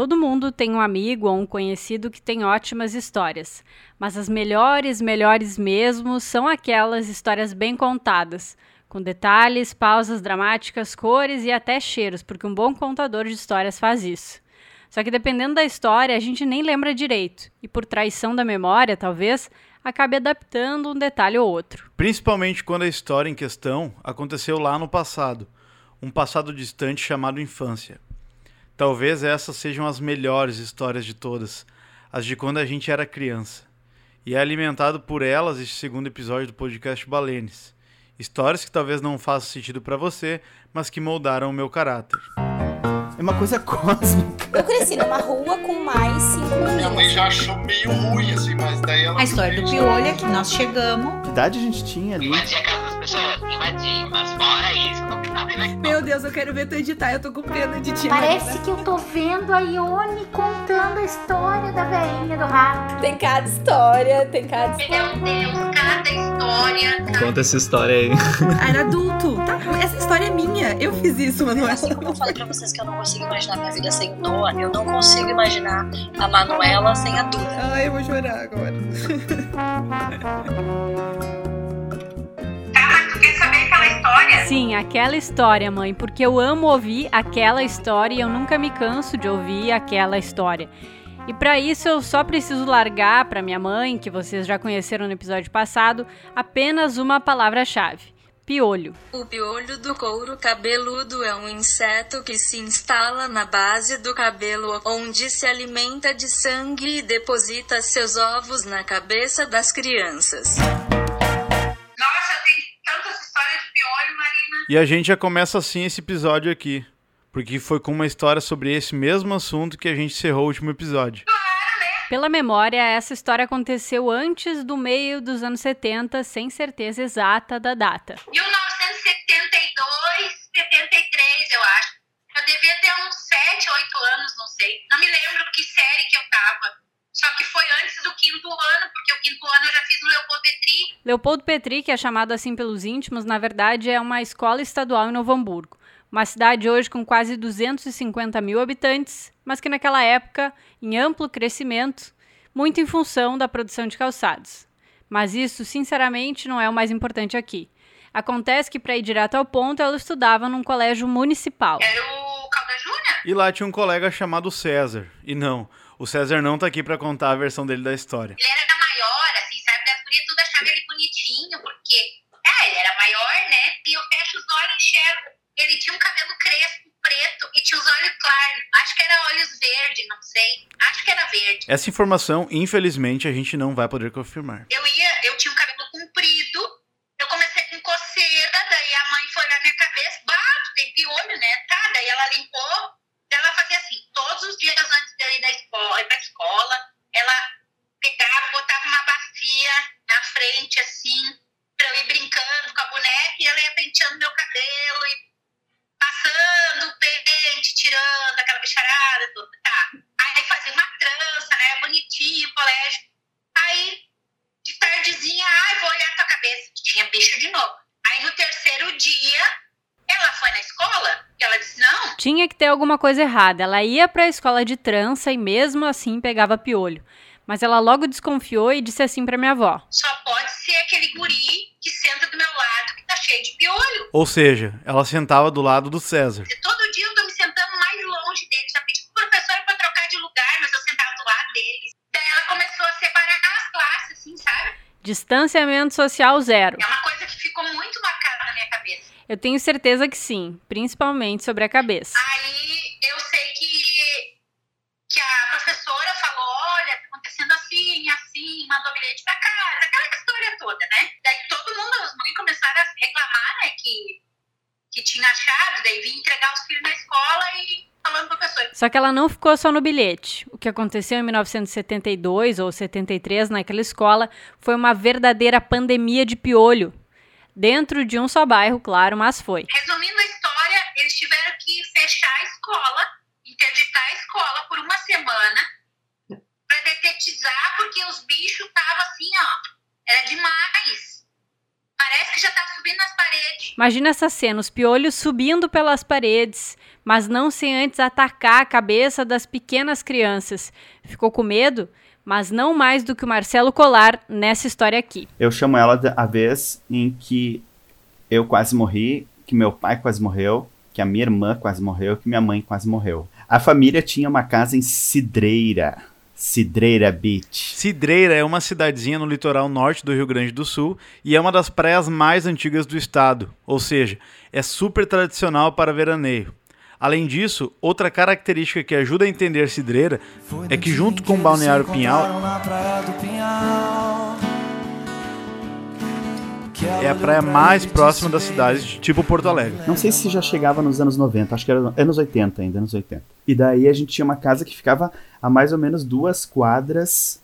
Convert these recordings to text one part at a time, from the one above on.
Todo mundo tem um amigo ou um conhecido que tem ótimas histórias, mas as melhores, melhores mesmo são aquelas histórias bem contadas, com detalhes, pausas dramáticas, cores e até cheiros, porque um bom contador de histórias faz isso. Só que dependendo da história, a gente nem lembra direito, e por traição da memória, talvez, acabe adaptando um detalhe ou outro. Principalmente quando a história em questão aconteceu lá no passado, um passado distante chamado infância. Talvez essas sejam as melhores histórias de todas, as de quando a gente era criança. E é alimentado por elas este segundo episódio do podcast Balenes. Histórias que talvez não façam sentido para você, mas que moldaram o meu caráter. É uma coisa cósmica. Eu cresci numa rua com mais cinco meninas. Minha mãe já achou meio ruim, assim, mas daí ela. A história do piolho é que nós chegamos. Que idade a gente tinha ali? Casa das pessoas, invadir, mas fora isso, não tem nada legal. Meu Deus, eu quero ver tu editar, eu tô com pena de ti. Parece que eu tô vendo a Ione contando a história da velhinha do rato. Tem cada história, tem cada história. Meu Deus, cada história. Cada... Conta essa história aí. Era adulto. Tá, essa história é minha. Eu fiz isso, Manuela. Assim como eu falei pra vocês que eu não consigo imaginar minha vida sem Noah, eu não consigo imaginar a Manuela sem a Duda. Ai, eu vou chorar agora. história? Sim, aquela história, mãe, porque eu amo ouvir aquela história e eu nunca me canso de ouvir aquela história. E para isso eu só preciso largar para minha mãe, que vocês já conheceram no episódio passado, apenas uma palavra-chave: piolho. O piolho do couro cabeludo é um inseto que se instala na base do cabelo, onde se alimenta de sangue e deposita seus ovos na cabeça das crianças. E a gente já começa assim esse episódio aqui, porque foi com uma história sobre esse mesmo assunto que a gente encerrou o último episódio. Pela memória, essa história aconteceu antes do meio dos anos 70, sem certeza exata da data. 1972, 73, eu acho. Eu devia ter uns 7, 8 anos, não sei. Não me lembro que série que eu tava. Só que foi antes do quinto ano, porque o quinto ano eu já fiz no Leopoldo Petri. Leopoldo Petri, que é chamado assim pelos íntimos, na verdade é uma escola estadual em Novo Hamburgo. Uma cidade hoje com quase 250 mil habitantes, mas que naquela época, em amplo crescimento, muito em função da produção de calçados. Mas isso, sinceramente, não é o mais importante aqui. Acontece que, para ir direto ao ponto, ela estudava num colégio municipal. Era o Calda Júnior? E lá tinha um colega chamado César. E não, o César não tá aqui para contar a versão dele da história. Ele era maior, assim, sabe? Das gurias tudo achava ele bonitinho, porque... É, ele era maior, né? E eu fecho os olhos e enxergo. Ele tinha um cabelo crespo, preto, e tinha os olhos claros. Acho que era olhos verdes, não sei. Acho que era verde. Essa informação, infelizmente, a gente não vai poder confirmar. Eu ia, eu tinha um cabelo comprido, eu comecei com coceira, daí a mãe foi na minha cabeça, bah, tu tem piolho, né? Tá, daí ela limpou, ela fazia assim, todos os dias antes de ir da escola, pra escola, ela pegava, botava uma bacia na frente, assim, pra eu ir brincando com a boneca, e ela ia penteando meu cabelo, e passando o pente, tirando aquela bicharada toda, tá. Aí fazia uma trança, né, bonitinho, colégio. Aí, de tardezinha, ai, vou olhar tua cabeça. Tinha bicho de novo. Aí no terceiro dia, ela foi na escola ela disse, não. Tinha que ter alguma coisa errada. Ela ia para a escola de trança e mesmo assim pegava piolho. Mas ela logo desconfiou e disse assim para minha avó: Só pode ser aquele guri que senta do meu lado que tá cheio de piolho. Ou seja, ela sentava do lado do César. Se todo dia eu tô me sentando mais longe dele, já pedi pro professor pra trocar de lugar, mas eu sentava do lado dele. Daí ela começou a separar as classes, assim, sabe? Distanciamento social zero. É uma coisa que ficou muito marcada na minha cabeça. Eu tenho certeza que sim, principalmente sobre a cabeça. Aí eu sei que, que a professora falou: olha, tá acontecendo assim, assim, mandou bilhete pra casa, aquela história toda, né? Daí todo mundo, as mães começaram a reclamar, né, que, que tinha achado, daí vim entregar os filhos na escola e. Só que ela não ficou só no bilhete. O que aconteceu em 1972 ou 73 naquela escola foi uma verdadeira pandemia de piolho. Dentro de um só bairro, claro, mas foi. Resumindo a história, eles tiveram que fechar a escola, interditar a escola por uma semana para detetizar, porque os bichos estavam assim, ó, era demais. Parece que já tá subindo nas paredes. Imagina essa cena, os piolhos subindo pelas paredes, mas não sem antes atacar a cabeça das pequenas crianças. Ficou com medo? Mas não mais do que o Marcelo Colar nessa história aqui. Eu chamo ela da- a vez em que eu quase morri, que meu pai quase morreu, que a minha irmã quase morreu, que minha mãe quase morreu. A família tinha uma casa em Cidreira. Cidreira Beach. Cidreira é uma cidadezinha no litoral norte do Rio Grande do Sul e é uma das praias mais antigas do estado, ou seja, é super tradicional para veraneio. Além disso, outra característica que ajuda a entender Cidreira é que, junto com o Balneário Pinhal, é a praia mais próxima das cidades, tipo Porto Alegre. Não sei se já chegava nos anos 90, acho que era anos 80 ainda, anos 80. E daí a gente tinha uma casa que ficava a mais ou menos duas quadras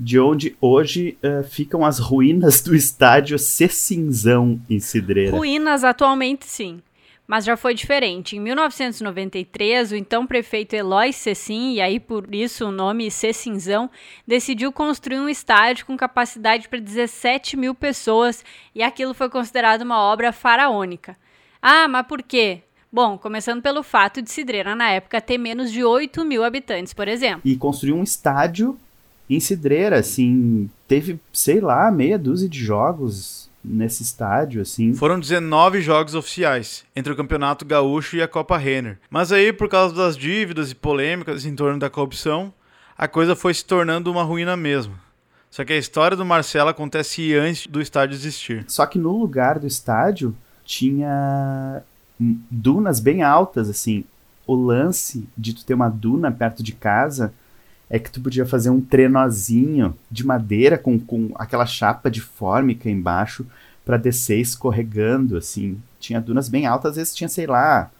de onde hoje eh, ficam as ruínas do estádio Cecinzão em Cidreira. Ruínas atualmente sim, mas já foi diferente. Em 1993, o então prefeito Eloy Cecim, e aí por isso o nome Cecinzão, decidiu construir um estádio com capacidade para 17 mil pessoas e aquilo foi considerado uma obra faraônica. Ah, mas por quê? Bom, começando pelo fato de Cidreira na época ter menos de 8 mil habitantes, por exemplo. E construiu um estádio em Cidreira, assim, teve, sei lá, meia dúzia de jogos nesse estádio, assim. Foram 19 jogos oficiais, entre o Campeonato Gaúcho e a Copa Renner. Mas aí, por causa das dívidas e polêmicas em torno da corrupção, a coisa foi se tornando uma ruína mesmo. Só que a história do Marcelo acontece antes do estádio existir. Só que no lugar do estádio tinha dunas bem altas, assim. O lance de tu ter uma duna perto de casa é que tu podia fazer um trenozinho de madeira com, com aquela chapa de fórmica embaixo para descer escorregando, assim. Tinha dunas bem altas, às vezes tinha, sei lá,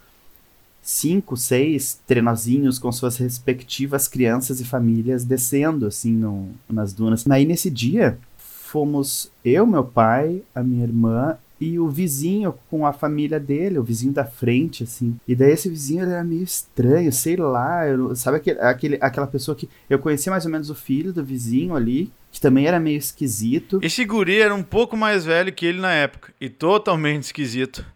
cinco, seis trenozinhos com suas respectivas crianças e famílias descendo, assim, no, nas dunas. Aí, nesse dia, fomos eu, meu pai, a minha irmã e o vizinho com a família dele, o vizinho da frente, assim. E daí esse vizinho ele era meio estranho, sei lá, eu, sabe aquele, aquele, aquela pessoa que eu conhecia mais ou menos o filho do vizinho ali, que também era meio esquisito. Esse guri era um pouco mais velho que ele na época e totalmente esquisito.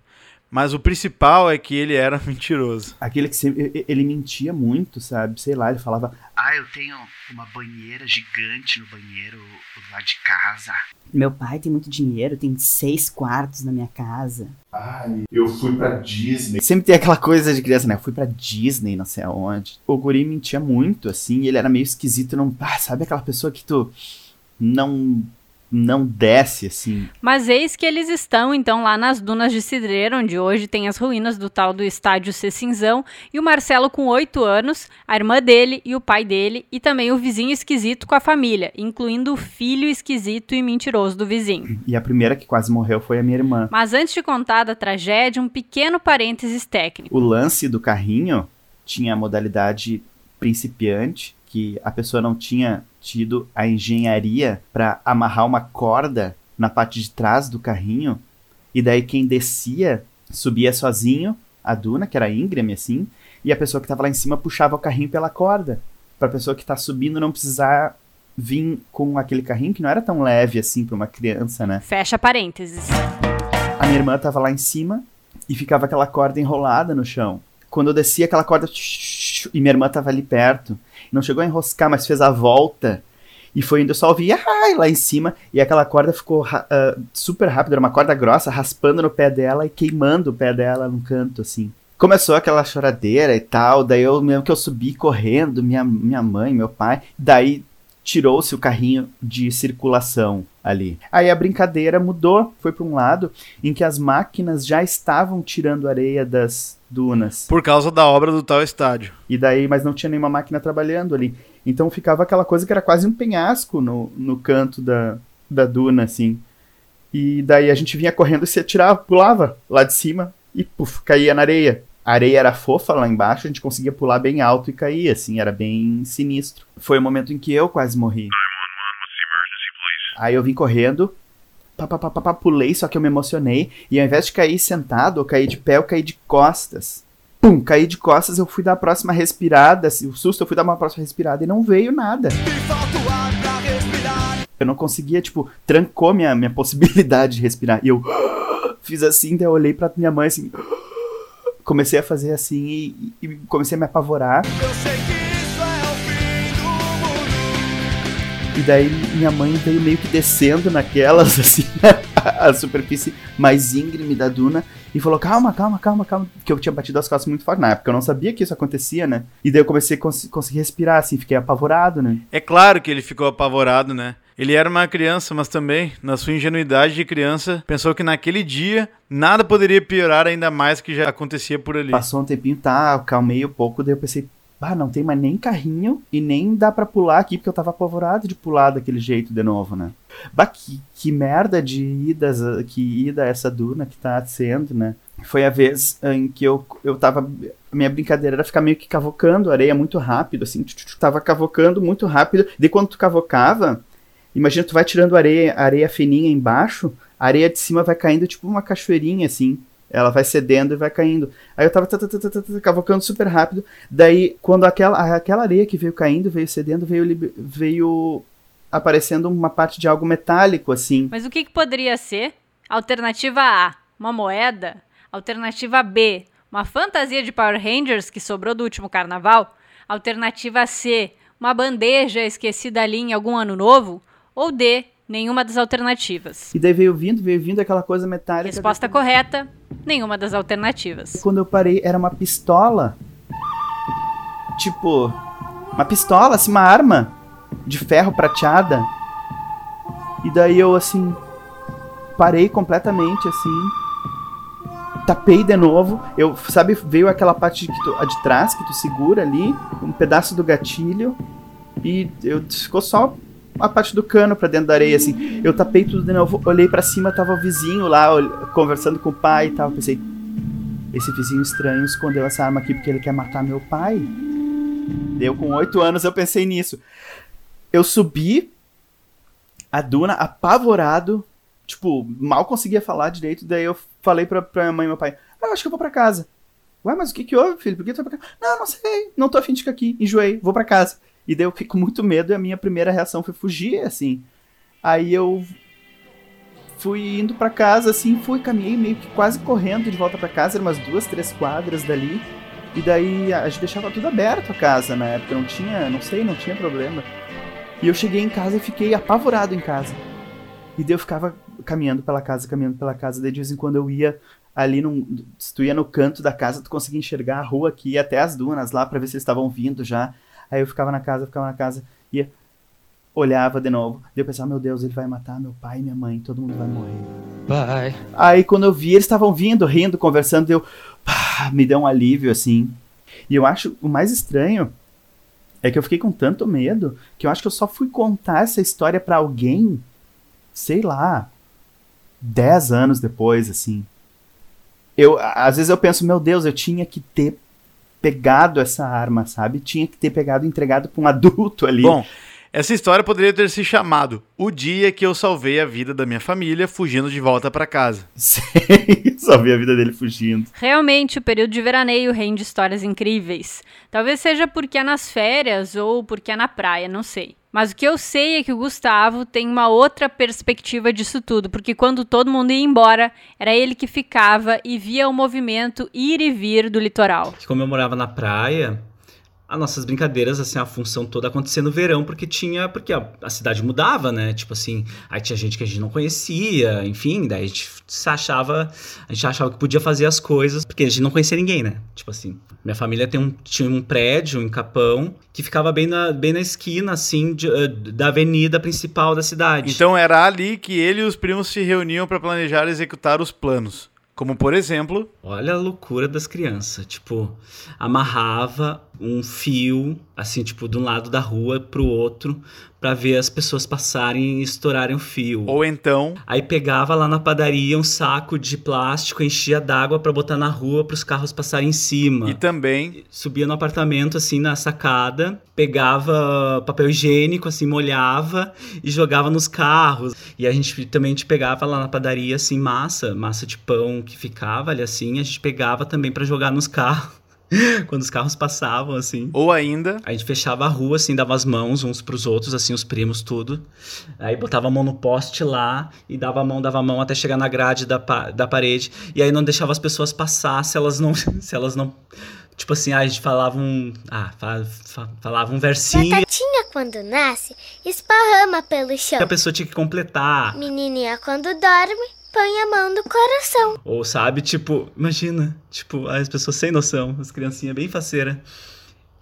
Mas o principal é que ele era mentiroso. Aquele que sempre, ele mentia muito, sabe? Sei lá, ele falava: "Ah, eu tenho uma banheira gigante no banheiro lá de casa". Meu pai tem muito dinheiro, tem seis quartos na minha casa. Ai, eu fui pra Disney. Sempre tem aquela coisa de criança, né? Eu fui pra Disney, não sei aonde. O guri mentia muito, assim, ele era meio esquisito, não. Ah, sabe aquela pessoa que tu não. Não desce, assim. Mas eis que eles estão, então, lá nas dunas de Cidreira, onde hoje tem as ruínas do tal do estádio Cecinzão, e o Marcelo com oito anos, a irmã dele e o pai dele, e também o vizinho esquisito com a família, incluindo o filho esquisito e mentiroso do vizinho. E a primeira que quase morreu foi a minha irmã. Mas antes de contar da tragédia, um pequeno parênteses técnico. O lance do carrinho tinha a modalidade principiante, que a pessoa não tinha tido a engenharia para amarrar uma corda na parte de trás do carrinho, e daí quem descia subia sozinho a duna, que era íngreme assim, e a pessoa que estava lá em cima puxava o carrinho pela corda, para a pessoa que está subindo não precisar vir com aquele carrinho que não era tão leve assim para uma criança, né? Fecha parênteses. A minha irmã tava lá em cima e ficava aquela corda enrolada no chão. Quando eu descia aquela corda e minha irmã tava ali perto, não chegou a enroscar, mas fez a volta. E foi indo, eu só ouvi ai lá em cima. E aquela corda ficou ah, super rápido, era uma corda grossa, raspando no pé dela e queimando o pé dela num canto assim. Começou aquela choradeira e tal, daí eu mesmo que eu subi correndo, minha, minha mãe, meu pai, daí tirou-se o carrinho de circulação ali. Aí a brincadeira mudou, foi para um lado em que as máquinas já estavam tirando areia das dunas. Por causa da obra do tal estádio. E daí, mas não tinha nenhuma máquina trabalhando ali. Então ficava aquela coisa que era quase um penhasco no, no canto da, da duna, assim. E daí a gente vinha correndo e se atirava, pulava lá de cima e puf, caía na areia. A areia era fofa lá embaixo, a gente conseguia pular bem alto e cair, assim, era bem sinistro. Foi o momento em que eu quase morri. Aí eu vim correndo, pá, pá, pá, pá, pulei, só que eu me emocionei. E ao invés de cair sentado ou cair de pé, eu caí de costas. Pum, caí de costas, eu fui dar a próxima respirada. O susto, eu fui dar uma próxima respirada e não veio nada. Eu não conseguia, tipo, trancou minha, minha possibilidade de respirar. E eu fiz assim, daí eu olhei pra minha mãe assim. Comecei a fazer assim e, e comecei a me apavorar. Eu sei que isso é o fim do mundo. E daí minha mãe veio meio que descendo naquelas, assim, a superfície mais íngreme da duna e falou: calma, calma, calma, calma. Que eu tinha batido as costas muito forte na época, eu não sabia que isso acontecia, né? E daí eu comecei a cons conseguir respirar, assim, fiquei apavorado, né? É claro que ele ficou apavorado, né? Ele era uma criança, mas também, na sua ingenuidade de criança, pensou que naquele dia nada poderia piorar ainda mais que já acontecia por ali. Passou um tempinho, tá, acalmei um pouco, daí eu pensei, ah, não tem mais nem carrinho e nem dá pra pular aqui, porque eu tava apavorado de pular daquele jeito de novo, né? Bah, que, que merda de idas, que ida essa duna que tá sendo, né? Foi a vez em que eu, eu tava. Minha brincadeira era ficar meio que cavocando areia muito rápido, assim, tu, tava cavocando muito rápido. De quando tu cavocava, imagina tu vai tirando areia, areia fininha embaixo, a areia de cima vai caindo tipo uma cachoeirinha, assim. Ela vai cedendo e vai caindo. Aí eu tava cavocando super rápido. Daí, quando aquela, aquela areia que veio caindo, veio cedendo, veio, veio aparecendo uma parte de algo metálico, assim. Mas o que, que poderia ser? Alternativa A, uma moeda. Alternativa B, uma fantasia de Power Rangers que sobrou do último carnaval. Alternativa C, uma bandeja esquecida ali em algum ano novo. Ou D, nenhuma das alternativas. E daí veio vindo, veio vindo aquela coisa metálica. Resposta correta, nenhuma das alternativas. Quando eu parei, era uma pistola. Tipo, uma pistola, assim, uma arma de ferro prateada. E daí eu, assim, parei completamente, assim. Tapei de novo. Eu, sabe, veio aquela parte que tu, de trás que tu segura ali, um pedaço do gatilho. E eu ficou só a parte do cano pra dentro da areia, assim. Eu tapei tudo de novo, olhei para cima, tava o vizinho lá, conversando com o pai e tal. Pensei, esse vizinho estranho escondeu essa arma aqui porque ele quer matar meu pai. Deu com oito anos, eu pensei nisso. Eu subi a duna apavorado, tipo, mal conseguia falar direito, daí eu falei pra, pra minha mãe e meu pai, ah, acho que eu vou pra casa. Ué, mas o que que houve, filho? Por que tu vai pra casa? Não, não sei, não tô afim de ficar aqui, enjoei, vou pra casa. E daí eu fiquei com muito medo e a minha primeira reação foi fugir, assim. Aí eu fui indo para casa, assim, fui, caminhei meio que quase correndo de volta para casa, eram umas duas, três quadras dali. E daí a gente deixava tudo aberto a casa na época, não tinha, não sei, não tinha problema. E eu cheguei em casa e fiquei apavorado em casa. E daí eu ficava caminhando pela casa, caminhando pela casa, daí de vez em quando eu ia ali num, se tu ia no canto da casa, tu conseguia enxergar a rua aqui até as dunas lá para ver se eles estavam vindo já. Aí eu ficava na casa, ficava na casa, ia, olhava de novo. Daí eu pensava, meu Deus, ele vai matar meu pai e minha mãe, todo mundo vai morrer. Pai. Aí quando eu vi, eles estavam vindo, rindo, conversando, deu, pá, me deu um alívio, assim. E eu acho, o mais estranho é que eu fiquei com tanto medo que eu acho que eu só fui contar essa história para alguém, sei lá, dez anos depois, assim. Eu, às vezes eu penso, meu Deus, eu tinha que ter pegado essa arma, sabe? Tinha que ter pegado e entregado para um adulto ali. Bom, essa história poderia ter se chamado O Dia que eu salvei a vida da minha família fugindo de volta para casa. Sim, salvei a vida dele fugindo. Realmente, o período de veraneio rende histórias incríveis. Talvez seja porque é nas férias ou porque é na praia, não sei. Mas o que eu sei é que o Gustavo tem uma outra perspectiva disso tudo, porque quando todo mundo ia embora, era ele que ficava e via o movimento ir e vir do litoral. Como eu morava na praia, as nossas brincadeiras, assim, a função toda acontecia no verão, porque tinha. Porque a, a, cidade mudava, né? Tipo assim, aí tinha gente que a gente não conhecia, enfim, daí a gente se achava. A gente achava que podia fazer as coisas, porque a gente não conhecia ninguém, né? Tipo assim. Minha família tem um, tinha um prédio em Capão que ficava bem na, bem na esquina, assim, de, uh, da avenida principal da cidade. Então era ali que ele e os primos se reuniam para planejar e executar os planos. Como por exemplo. Olha a loucura das crianças. Tipo, amarrava um fio, assim, tipo, de um lado da rua pro outro, para ver as pessoas passarem e estourarem o fio. Ou então. Aí pegava lá na padaria um saco de plástico, enchia d'água para botar na rua para os carros passarem em cima. E também. Subia no apartamento, assim, na sacada, pegava papel higiênico, assim, molhava e jogava nos carros. E a gente também gente pegava lá na padaria, assim, massa, massa de pão que ficava ali assim, a gente pegava também para jogar nos carros. Quando os carros passavam, assim. Ou ainda. A gente fechava a rua, assim, dava as mãos uns pros outros, assim, os primos, tudo. Aí botava a mão no poste lá e dava a mão, dava a mão até chegar na grade da, pa da parede. E aí não deixava as pessoas passar se elas não. Se elas não. Tipo assim, a gente falava um. Ah, fa fa falava um versinho. Batatinha, quando nasce, esparrama pelo chão. E a pessoa tinha que completar. Menininha, quando dorme, põe a mão no coração. Ou sabe, tipo, imagina, tipo, as pessoas sem noção, as criancinhas bem faceiras.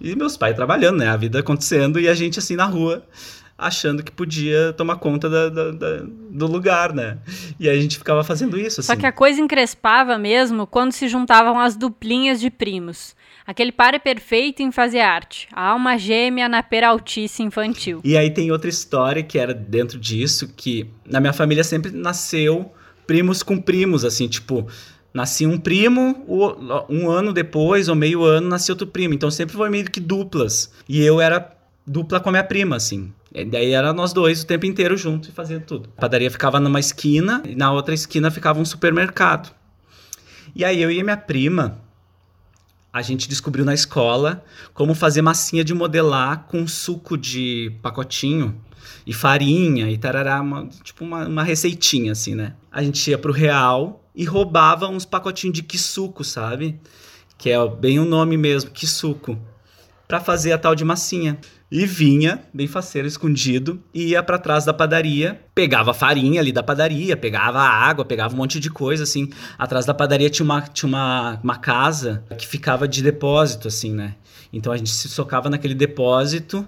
E meus pais trabalhando, né? A vida acontecendo e a gente assim na rua, achando que podia tomar conta da, da, da, do lugar, né? E aí a gente ficava fazendo isso, assim. Só que a coisa encrespava mesmo quando se juntavam as duplinhas de primos. Aquele par é perfeito em fazer arte. A alma gêmea na peraltice infantil. E aí tem outra história que era dentro disso, que na minha família sempre nasceu primos com primos, assim, tipo, nascia um primo, um ano depois, ou meio ano, nascia outro primo. Então sempre foi meio que duplas. E eu era dupla com a minha prima, assim. E daí era nós dois o tempo inteiro juntos e fazendo tudo. A padaria ficava numa esquina e na outra esquina ficava um supermercado. E aí eu e minha prima, a gente descobriu na escola como fazer massinha de modelar com suco de pacotinho e farinha e tarará, uma, tipo uma, uma receitinha assim, né? A gente ia pro real e roubava uns pacotinhos de quisuco, sabe? Que é bem o nome mesmo, quisuco, para fazer a tal de massinha. E vinha, bem faceiro, escondido, e ia para trás da padaria, pegava farinha ali da padaria, pegava água, pegava um monte de coisa, assim. Atrás da padaria tinha uma, tinha uma, uma casa que ficava de depósito, assim, né? Então a gente se socava naquele depósito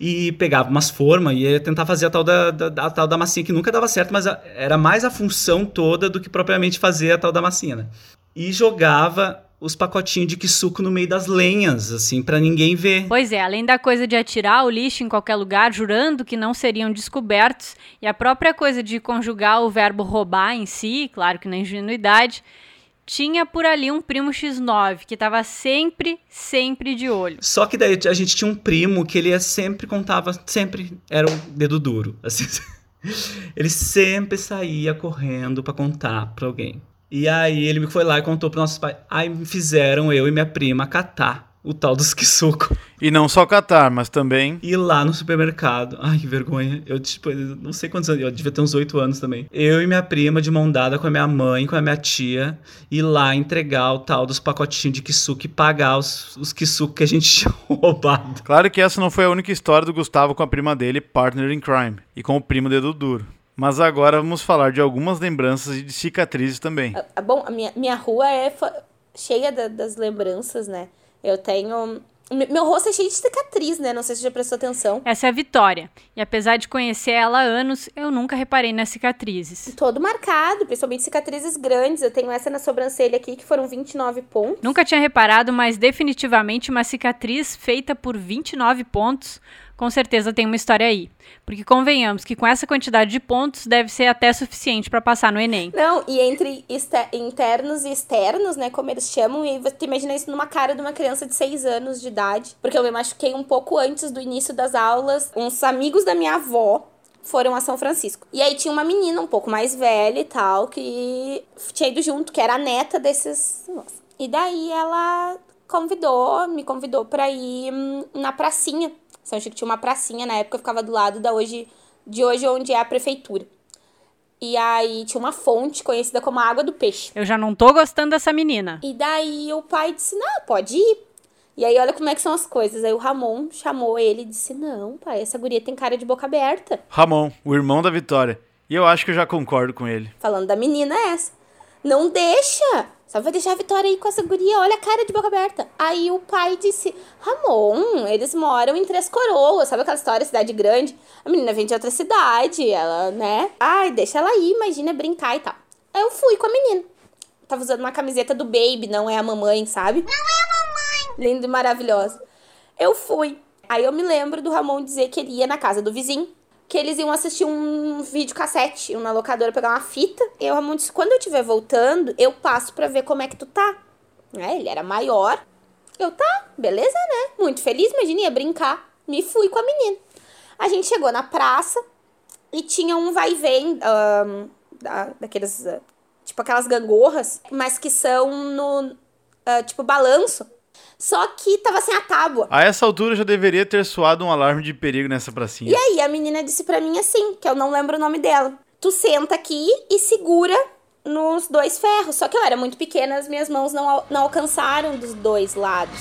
e pegava umas formas e ia tentar fazer a tal da, da, a tal da massinha, que nunca dava certo, mas a, era mais a função toda do que propriamente fazer a tal da massinha, né? E jogava os pacotinhos de quisuco no meio das lenhas, assim, para ninguém ver. Pois é, além da coisa de atirar o lixo em qualquer lugar, jurando que não seriam descobertos, e a própria coisa de conjugar o verbo roubar em si, claro que na ingenuidade, tinha por ali um primo X9 que estava sempre, sempre de olho. Só que daí a gente tinha um primo que ele sempre contava, sempre era o dedo duro, assim. Ele sempre saía correndo para contar para alguém. E aí ele foi lá e contou para nossos pais. Aí fizeram eu e minha prima catar o tal dos quisuco. E não só catar, mas também. Ir lá no supermercado. Ai, que vergonha. Eu, tipo, não sei quantos anos. Eu devia ter uns oito anos também. Eu e minha prima, de mão dada com a minha mãe, com a minha tia, ir lá entregar o tal dos pacotinhos de quisuco e pagar os, os que a gente tinha roubado. Claro que essa não foi a única história do Gustavo com a prima dele, partner in crime, e com o primo dedo duro. Mas agora vamos falar de algumas lembranças e de cicatrizes também. Ah, bom, a minha, minha rua é cheia da, das lembranças, né? Eu tenho. Meu rosto é cheio de cicatriz, né? Não sei se já prestou atenção. Essa é a Vitória. E apesar de conhecer ela há anos, eu nunca reparei nas cicatrizes. Todo marcado, principalmente cicatrizes grandes. Eu tenho essa na sobrancelha aqui, que foram 29 pontos. Nunca tinha reparado, mas definitivamente uma cicatriz feita por 29 pontos com certeza tem uma história aí. Porque convenhamos que com essa quantidade de pontos deve ser até suficiente para passar no Enem. Não, e entre internos e externos, né, como eles chamam, e você imagina isso numa cara de uma criança de 6 anos de idade, porque eu me machuquei um pouco antes do início das aulas. Uns amigos da minha avó foram a São Francisco. E aí tinha uma menina um pouco mais velha e tal, que tinha ido junto, que era a neta desses. E daí ela convidou, me convidou para ir hum, na pracinha são Chico tinha uma pracinha, na época ficava do lado da hoje, de hoje onde é a prefeitura. E aí tinha uma fonte conhecida como a Água do Peixe. Eu já não tô gostando dessa menina. E daí o pai disse: Não, pode ir. E aí olha como é que são as coisas. Aí o Ramon chamou ele e disse: Não, pai, essa guria tem cara de boca aberta. Ramon, o irmão da Vitória. E eu acho que eu já concordo com ele. Falando da menina é essa. Não deixa! Só vai deixar a Vitória aí com essa guria, olha a cara de boca aberta. Aí o pai disse: Ramon, eles moram em Três Coroas, sabe aquela história, cidade grande? A menina vem de outra cidade, ela, né? Ai, deixa ela aí, imagina brincar e tal. Aí eu fui com a menina. Tava usando uma camiseta do Baby, não é a mamãe, sabe? Não é a mamãe! Linda e maravilhosa. Eu fui. Aí eu me lembro do Ramon dizer que ele ia na casa do vizinho que eles iam assistir um vídeo cassete, uma locadora pegar uma fita. Eu, Ramon disse, quando eu estiver voltando, eu passo pra ver como é que tu tá. É, ele era maior. Eu, tá, beleza, né? Muito feliz, imagina, ia brincar. Me fui com a menina. A gente chegou na praça e tinha um vai e vem um, da, daqueles, uh, tipo aquelas gangorras, mas que são no, uh, tipo, balanço. Só que tava sem a tábua. A essa altura já deveria ter soado um alarme de perigo nessa pracinha. E aí a menina disse pra mim assim, que eu não lembro o nome dela. Tu senta aqui e segura nos dois ferros. Só que eu era muito pequena, as minhas mãos não, al- não alcançaram dos dois lados.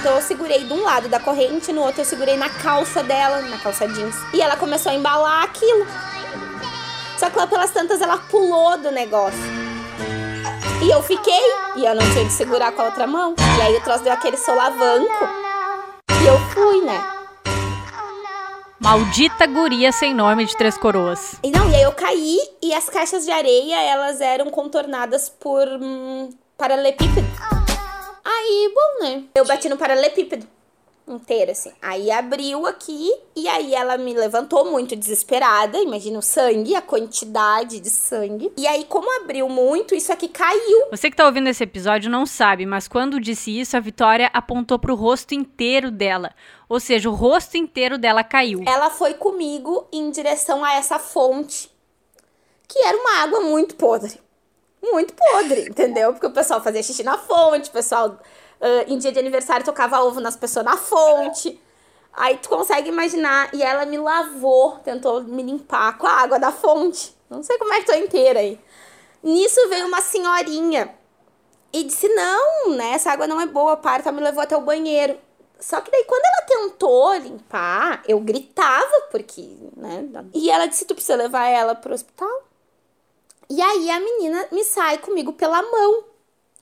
Então eu segurei de um lado da corrente, no outro eu segurei na calça dela, na calça jeans. E ela começou a embalar aquilo. Só que lá pelas tantas ela pulou do negócio. E eu fiquei, e eu não tinha de segurar com a outra mão. E aí o troço deu aquele solavanco. E eu fui, né? Maldita guria sem nome de Três Coroas. E não, e aí eu caí e as caixas de areia, elas eram contornadas por hum, paralelepípedo. Aí, bom, né? Eu bati no paralelepípedo inteiro, assim. Aí abriu aqui e aí ela me levantou muito desesperada. Imagina o sangue, a quantidade de sangue. E aí, como abriu muito, isso aqui caiu. Você que tá ouvindo esse episódio não sabe, mas quando disse isso, a Vitória apontou pro rosto inteiro dela. Ou seja, o rosto inteiro dela caiu. Ela foi comigo em direção a essa fonte, que era uma água muito podre. Muito podre, entendeu? Porque o pessoal fazia xixi na fonte, o pessoal ah, em dia de aniversário tocava ovo nas pessoas na fonte. Aí tu consegue imaginar, e ela me lavou, tentou me limpar com a água da fonte. Não sei como é que tô inteira aí. Nisso veio uma senhorinha e disse: Não, né? Essa água não é boa, para, ela me levou até o banheiro. Só que daí, quando ela tentou limpar, eu gritava, porque, né? E ela disse: Tu precisa levar ela pro hospital. E aí a menina me sai comigo pela mão.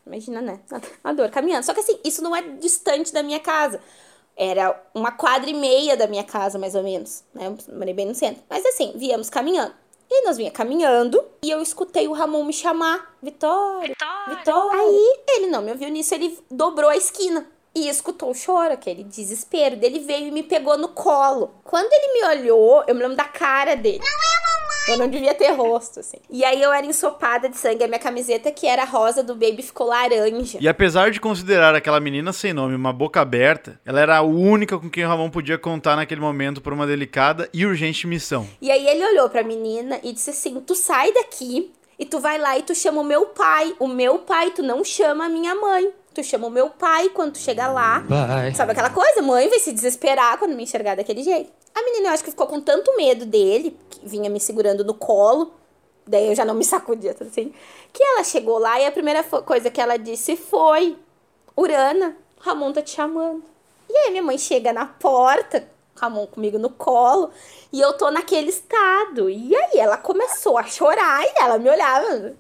Imagina, né? A dor caminhando. Só que assim, isso não é distante da minha casa. Era uma quadra e meia da minha casa, mais ou menos. Né? Eu morei bem no centro. Mas assim, viemos caminhando. E nós vinha caminhando e eu escutei o Ramon me chamar. Vitória, Vitória. Aí ele não me ouviu nisso, ele dobrou a esquina. E escutou o choro, aquele desespero dele veio e me pegou no colo. Quando ele me olhou, eu me lembro da cara dele. Não é! Eu não devia ter rosto, assim. E aí eu era ensopada de sangue. A minha camiseta, que era rosa do baby, ficou laranja. E apesar de considerar aquela menina sem nome uma boca aberta, ela era a única com quem o Ramon podia contar naquele momento por uma delicada e urgente missão. E aí ele olhou pra menina e disse assim: Tu sai daqui e tu vai lá e tu chama o meu pai. O meu pai, tu não chama a minha mãe. Tu chama o meu pai quando tu chega lá. Vai. Sabe aquela coisa? Mãe vai se desesperar quando me enxergar daquele jeito. A menina, eu acho que ficou com tanto medo dele, que vinha me segurando no colo. Daí eu já não me sacudia, tudo assim. Que ela chegou lá e a primeira coisa que ela disse foi: Urana, Ramon tá te chamando. E aí minha mãe chega na porta, Ramon comigo no colo, e eu tô naquele estado. E aí ela começou a chorar e ela me olhava.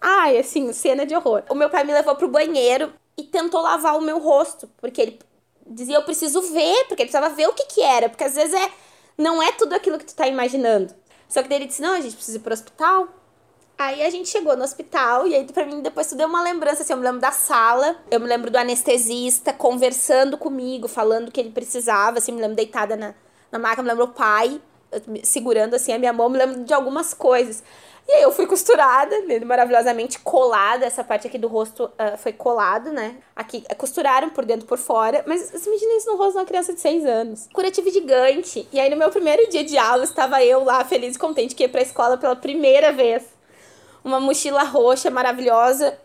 Ai, assim, cena de horror. O meu pai me levou pro banheiro e tentou lavar o meu rosto, porque ele dizia eu preciso ver, porque ele precisava ver o que que era, porque às vezes é não é tudo aquilo que tu tá imaginando. Só que daí ele disse: "Não, a gente precisa ir pro hospital". Aí a gente chegou no hospital e aí pra mim depois tu deu uma lembrança, assim, eu me lembro da sala, eu me lembro do anestesista conversando comigo, falando o que ele precisava, assim, me lembro deitada na, na maca, me lembro o pai eh, segurando assim a minha mão, me lembro de algumas coisas. E aí eu fui costurada, lindo, maravilhosamente colada, essa parte aqui do rosto ah, foi colado, né? Aqui, eh, costuraram por dentro e por fora, mas você imagina isso no rosto de uma criança de 6 anos. Curativo gigante. E aí no meu primeiro dia de aula, estava eu lá, feliz e contente, que ia pra escola pela primeira vez uma mochila roxa maravilhosa,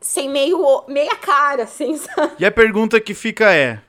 sem meio, meia cara, assim, sabe? E a pergunta que fica é: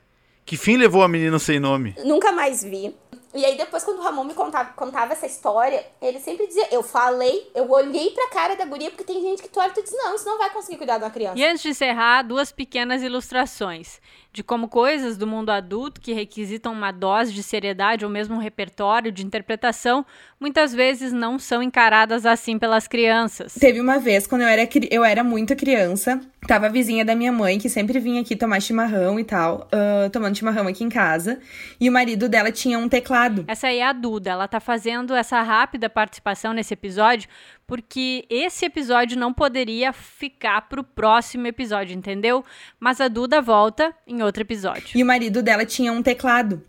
que fim levou a menina sem nome? Nunca mais vi. E aí depois, quando o Ramon me contava, contava essa história, ele sempre dizia, eu falei, eu olhei pra cara da guria, porque tem gente que tu olha e tu diz, não, isso não vai conseguir cuidar de uma criança. E antes de encerrar, duas pequenas ilustrações de como coisas do mundo adulto que requisitam uma dose de seriedade ou mesmo um repertório de interpretação muitas vezes não são encaradas assim pelas crianças. Teve uma vez, quando eu era, eu era muito criança, tava a vizinha da minha mãe, que sempre vinha aqui tomar chimarrão e tal, ah, tomando chimarrão aqui em casa, e o marido dela tinha um teclado. Essa aí é a Duda, ela tá fazendo essa rápida participação nesse episódio porque esse episódio não poderia ficar pro próximo episódio, entendeu? Mas a Duda volta em outro episódio. E o marido dela tinha um teclado.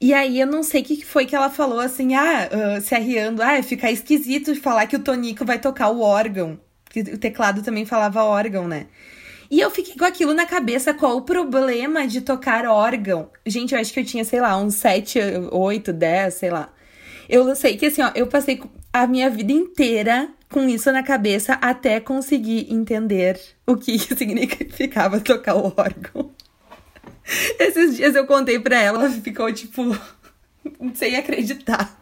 E aí eu não sei o que foi que ela falou assim, ah, ah, se arriando, ah, fica esquisito falar que o Tonico vai tocar o órgão. Que o teclado também falava órgão, né? E eu fiquei com aquilo na cabeça, qual o problema de tocar órgão? Gente, eu acho que eu tinha, sei lá, uns 7, 8, 10, sei lá. Eu sei que assim, ó, eu passei a minha vida inteira com isso na cabeça até conseguir entender o que significava tocar o órgão. Esses dias eu contei pra ela, ela ficou tipo sem acreditar.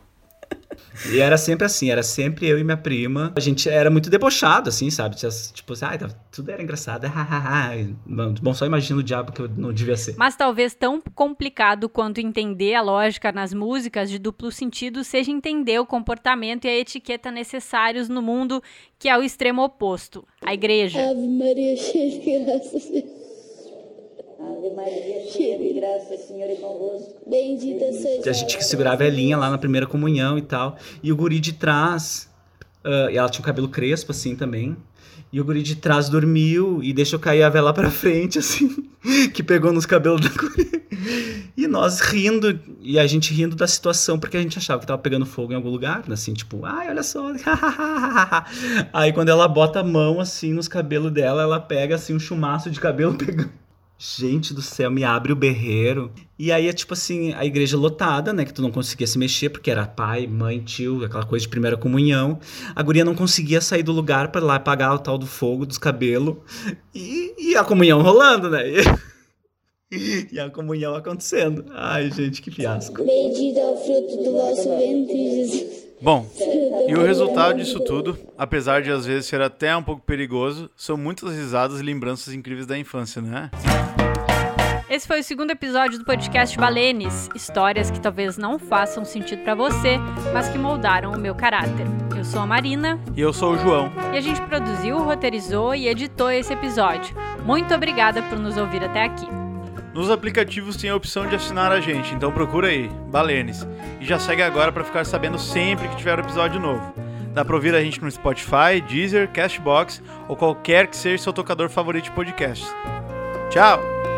E era sempre assim, era sempre eu e minha prima. A gente era muito debochado, assim, sabe? Tipo assim, ai, tava- tudo era engraçado. Bom, só imagina o diabo que eu não devia ser. Mas talvez tão complicado quanto entender a lógica nas músicas de duplo sentido seja entender o comportamento e a etiqueta necessários no mundo que é o extremo oposto, a igreja. Ave Maria, cheia de graça. Ave Maria, cheia de graça, Senhor é convosco. Bendita seja A gente que segurar a velhinha lá na primeira comunhão e tal. E o guri de trás, e ela tinha o cabelo crespo, assim, também. E o guri de trás dormiu e deixou cair a vela pra frente, assim, que pegou nos cabelos da guria. E nós rindo, e a gente rindo da situação, porque a gente achava que tava pegando fogo em algum lugar, né, assim, tipo, ai, olha só. Aí quando ela bota a mão, assim, nos cabelos dela, ela pega, assim, um chumaço de cabelo pegando. Gente do céu, me abre o berreiro. E aí é tipo assim, a igreja lotada, né? Que tu não conseguia se mexer, porque era pai, mãe, tio, aquela coisa de primeira comunhão. A guria não conseguia sair do lugar pra ir lá apagar o tal do fogo dos cabelos. E, e a comunhão rolando, né? E, e a comunhão acontecendo. Ai, gente, que fiasco. Bendito é o fruto do vosso ventre, Jesus. Bom, e o resultado disso tudo, apesar de às vezes ser até um pouco perigoso, são muitas risadas e lembranças incríveis da infância, né? Esse foi o segundo episódio do podcast Balenes, histórias que talvez não façam sentido pra você, mas que moldaram o meu caráter. Eu sou a Marina E eu sou o João. e a gente produziu, roteirizou e editou esse episódio. Muito obrigada por nos ouvir até aqui. Nos aplicativos tem a opção de assinar a gente, então procura aí, Balenes. E já segue agora para ficar sabendo sempre que tiver um episódio novo. Dá pra ouvir a gente no Spotify, Deezer, Castbox ou qualquer que seja seu tocador favorito de podcasts. Tchau!